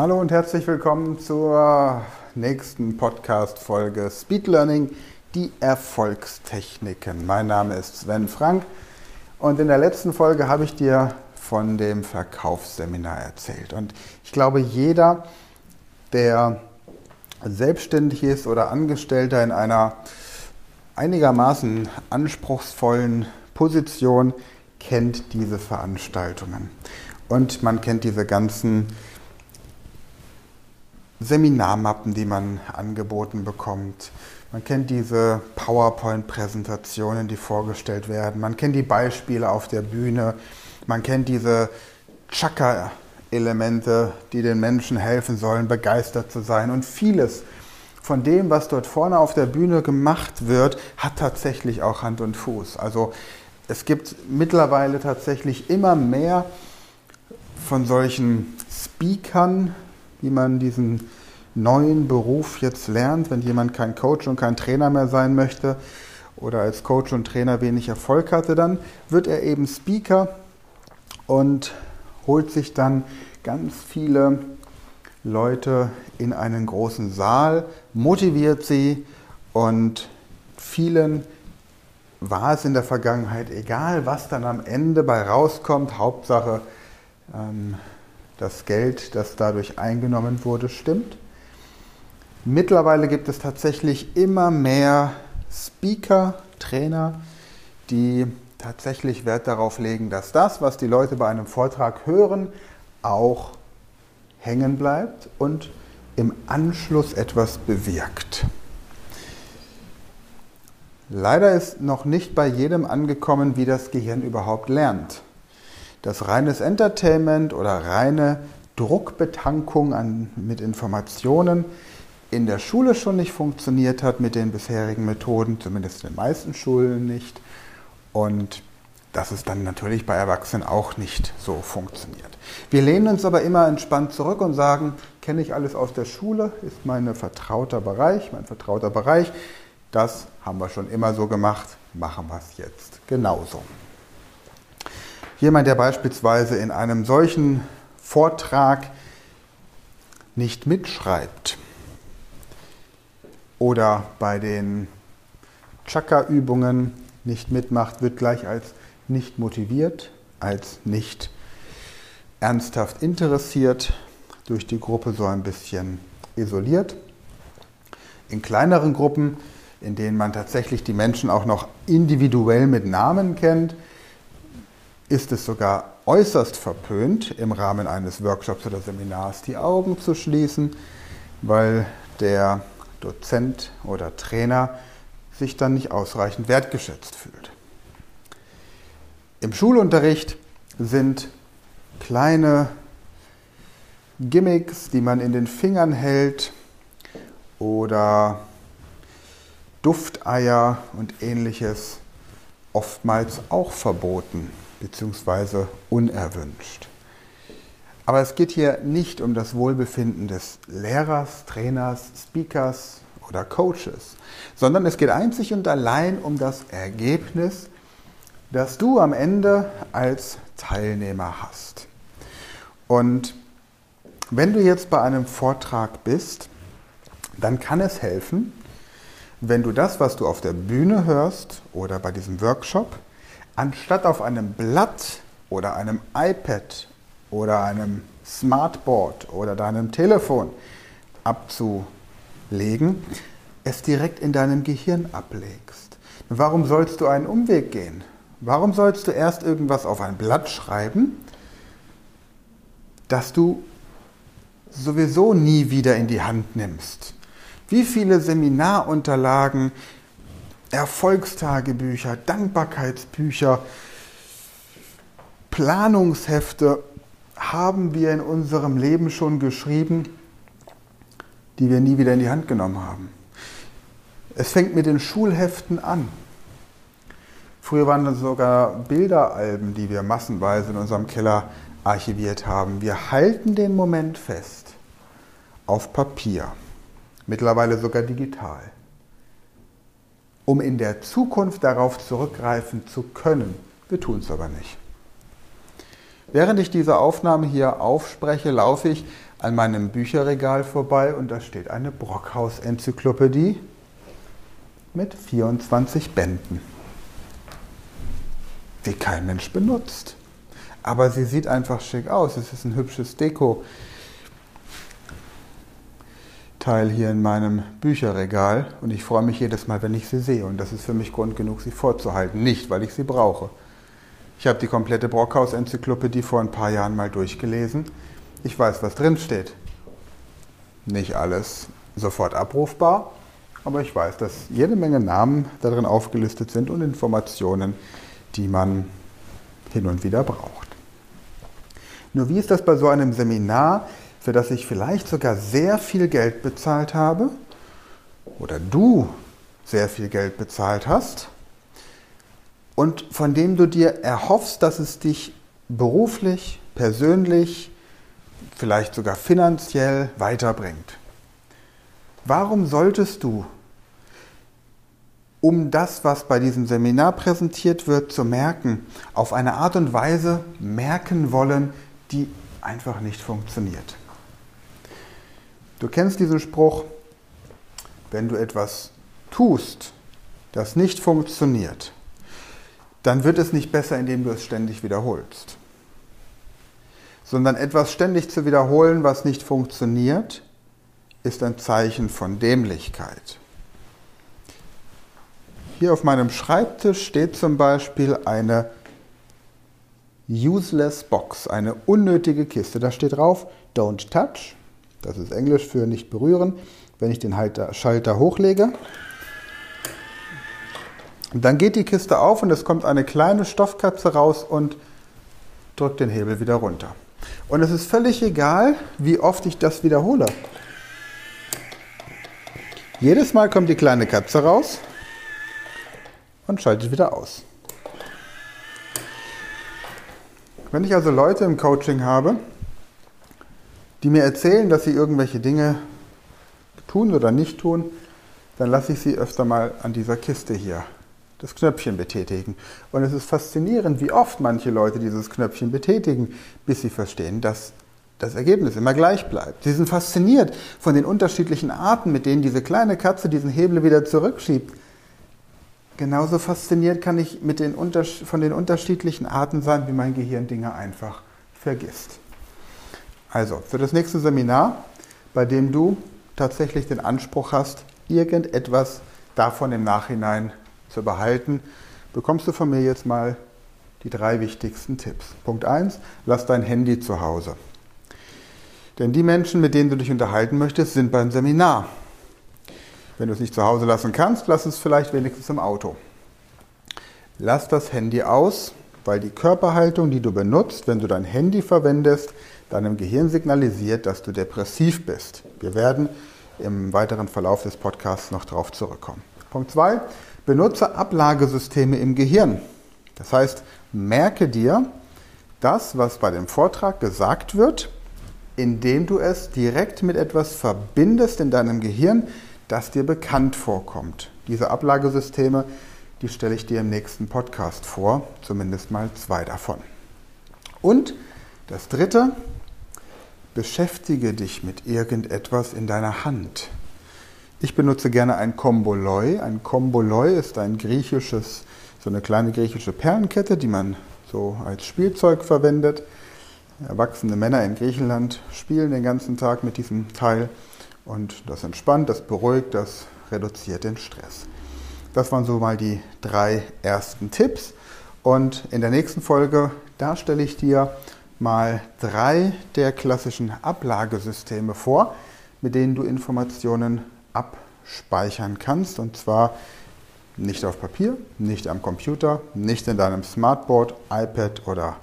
Hallo und herzlich willkommen zur nächsten Podcast-Folge Speed Learning, die Erfolgstechniken. Mein Name ist Sven Frank und in der letzten Folge habe ich dir von dem Verkaufsseminar erzählt. Und ich glaube, jeder, der selbstständig ist oder Angestellter in einer einigermaßen anspruchsvollen Position, kennt diese Veranstaltungen. Und man kennt diese ganzen Seminarmappen, die man angeboten bekommt. Man kennt diese PowerPoint-Präsentationen, die vorgestellt werden. Man kennt die Beispiele auf der Bühne. Man kennt diese Chakra-Elemente, die den Menschen helfen sollen, begeistert zu sein. Und vieles von dem, was dort vorne auf der Bühne gemacht wird, hat tatsächlich auch Hand und Fuß. Also es gibt mittlerweile tatsächlich immer mehr von solchen Speakern, wie man diesen neuen Beruf jetzt lernt, wenn jemand kein Coach und kein Trainer mehr sein möchte oder als Coach und Trainer wenig Erfolg hatte, dann wird er eben Speaker und holt sich dann ganz viele Leute in einen großen Saal, motiviert sie und vielen war es in der Vergangenheit egal, was dann am Ende bei rauskommt. Hauptsache, ähm, das Geld, das dadurch eingenommen wurde, stimmt. Mittlerweile gibt es tatsächlich immer mehr Speaker, Trainer, die tatsächlich Wert darauf legen, dass das, was die Leute bei einem Vortrag hören, auch hängen bleibt und im Anschluss etwas bewirkt. Leider ist noch nicht bei jedem angekommen, wie das Gehirn überhaupt lernt dass reines Entertainment oder reine Druckbetankung an, mit Informationen in der Schule schon nicht funktioniert hat mit den bisherigen Methoden, zumindest in den meisten Schulen nicht. Und dass es dann natürlich bei Erwachsenen auch nicht so funktioniert. Wir lehnen uns aber immer entspannt zurück und sagen, kenne ich alles aus der Schule, ist mein vertrauter Bereich, mein vertrauter Bereich. Das haben wir schon immer so gemacht, machen wir es jetzt genauso. Jemand, der beispielsweise in einem solchen Vortrag nicht mitschreibt oder bei den Chakra-Übungen nicht mitmacht, wird gleich als nicht motiviert, als nicht ernsthaft interessiert, durch die Gruppe so ein bisschen isoliert. In kleineren Gruppen, in denen man tatsächlich die Menschen auch noch individuell mit Namen kennt, ist es sogar äußerst verpönt, im Rahmen eines Workshops oder Seminars die Augen zu schließen, weil der Dozent oder Trainer sich dann nicht ausreichend wertgeschätzt fühlt. Im Schulunterricht sind kleine Gimmicks, die man in den Fingern hält oder Dufteier und ähnliches oftmals auch verboten bzw. unerwünscht. Aber es geht hier nicht um das Wohlbefinden des Lehrers, Trainers, Speakers oder Coaches, sondern es geht einzig und allein um das Ergebnis, das du am Ende als Teilnehmer hast. Und wenn du jetzt bei einem Vortrag bist, dann kann es helfen, wenn du das, was du auf der Bühne hörst oder bei diesem Workshop, anstatt auf einem Blatt oder einem iPad oder einem Smartboard oder deinem Telefon abzulegen, es direkt in deinem Gehirn ablegst. Warum sollst du einen Umweg gehen? Warum sollst du erst irgendwas auf ein Blatt schreiben, das du sowieso nie wieder in die Hand nimmst? Wie viele Seminarunterlagen Erfolgstagebücher, Dankbarkeitsbücher, Planungshefte haben wir in unserem Leben schon geschrieben, die wir nie wieder in die Hand genommen haben. Es fängt mit den Schulheften an. Früher waren das sogar Bilderalben, die wir massenweise in unserem Keller archiviert haben. Wir halten den Moment fest auf Papier, mittlerweile sogar digital um in der Zukunft darauf zurückgreifen zu können. Wir tun es aber nicht. Während ich diese Aufnahme hier aufspreche, laufe ich an meinem Bücherregal vorbei und da steht eine Brockhaus-Enzyklopädie mit 24 Bänden, die kein Mensch benutzt. Aber sie sieht einfach schick aus. Es ist ein hübsches Deko. Teil hier in meinem Bücherregal und ich freue mich jedes Mal, wenn ich sie sehe. Und das ist für mich Grund genug, sie vorzuhalten. Nicht, weil ich sie brauche. Ich habe die komplette Brockhaus-Enzyklopädie vor ein paar Jahren mal durchgelesen. Ich weiß, was drin steht. Nicht alles sofort abrufbar, aber ich weiß, dass jede Menge Namen darin aufgelistet sind und Informationen, die man hin und wieder braucht. Nur wie ist das bei so einem Seminar, für das ich vielleicht sogar sehr viel Geld bezahlt habe oder du sehr viel Geld bezahlt hast und von dem du dir erhoffst, dass es dich beruflich, persönlich, vielleicht sogar finanziell weiterbringt. Warum solltest du, um das, was bei diesem Seminar präsentiert wird, zu merken, auf eine Art und Weise merken wollen, die einfach nicht funktioniert? Du kennst diesen Spruch, wenn du etwas tust, das nicht funktioniert, dann wird es nicht besser, indem du es ständig wiederholst. Sondern etwas ständig zu wiederholen, was nicht funktioniert, ist ein Zeichen von Dämlichkeit. Hier auf meinem Schreibtisch steht zum Beispiel eine useless box, eine unnötige Kiste. Da steht drauf, don't touch, das ist Englisch für nicht berühren. Wenn ich den Schalter hochlege, dann geht die Kiste auf und es kommt eine kleine Stoffkatze raus und drückt den Hebel wieder runter. Und es ist völlig egal, wie oft ich das wiederhole. Jedes Mal kommt die kleine Katze raus und schaltet wieder aus. Wenn ich also Leute im Coaching habe, die mir erzählen, dass sie irgendwelche Dinge tun oder nicht tun, dann lasse ich sie öfter mal an dieser Kiste hier das Knöpfchen betätigen. Und es ist faszinierend, wie oft manche Leute dieses Knöpfchen betätigen, bis sie verstehen, dass das Ergebnis immer gleich bleibt. Sie sind fasziniert von den unterschiedlichen Arten, mit denen diese kleine Katze diesen Hebel wieder zurückschiebt. Genauso fasziniert kann ich mit den von den unterschiedlichen Arten sein, wie mein Gehirn Dinge einfach vergisst. Also, für das nächste Seminar, bei dem du tatsächlich den Anspruch hast, irgendetwas davon im Nachhinein zu behalten, bekommst du von mir jetzt mal die drei wichtigsten Tipps. Punkt 1, lass dein Handy zu Hause. Denn die Menschen, mit denen du dich unterhalten möchtest, sind beim Seminar. Wenn du es nicht zu Hause lassen kannst, lass es vielleicht wenigstens im Auto. Lass das Handy aus, weil die Körperhaltung, die du benutzt, wenn du dein Handy verwendest, deinem Gehirn signalisiert, dass du depressiv bist. Wir werden im weiteren Verlauf des Podcasts noch darauf zurückkommen. Punkt 2. Benutze Ablagesysteme im Gehirn. Das heißt, merke dir das, was bei dem Vortrag gesagt wird, indem du es direkt mit etwas verbindest in deinem Gehirn, das dir bekannt vorkommt. Diese Ablagesysteme, die stelle ich dir im nächsten Podcast vor, zumindest mal zwei davon. Und das Dritte, beschäftige dich mit irgendetwas in deiner Hand. Ich benutze gerne ein Komboloi. Ein Komboloi ist ein griechisches, so eine kleine griechische Perlenkette, die man so als Spielzeug verwendet. Erwachsene Männer in Griechenland spielen den ganzen Tag mit diesem Teil und das entspannt, das beruhigt, das reduziert den Stress. Das waren so mal die drei ersten Tipps und in der nächsten Folge, da stelle ich dir mal drei der klassischen Ablagesysteme vor, mit denen du Informationen abspeichern kannst. Und zwar nicht auf Papier, nicht am Computer, nicht in deinem Smartboard, iPad oder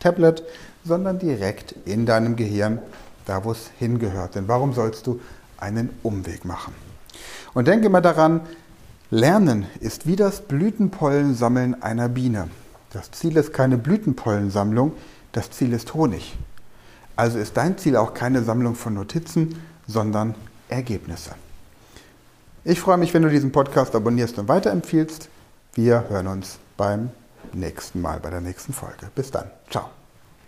Tablet, sondern direkt in deinem Gehirn, da wo es hingehört. Denn warum sollst du einen Umweg machen? Und denke mal daran, Lernen ist wie das Blütenpollensammeln einer Biene. Das Ziel ist keine Blütenpollensammlung, das Ziel ist Honig. Also ist dein Ziel auch keine Sammlung von Notizen, sondern Ergebnisse. Ich freue mich, wenn du diesen Podcast abonnierst und weiterempfiehlst. Wir hören uns beim nächsten Mal, bei der nächsten Folge. Bis dann. Ciao.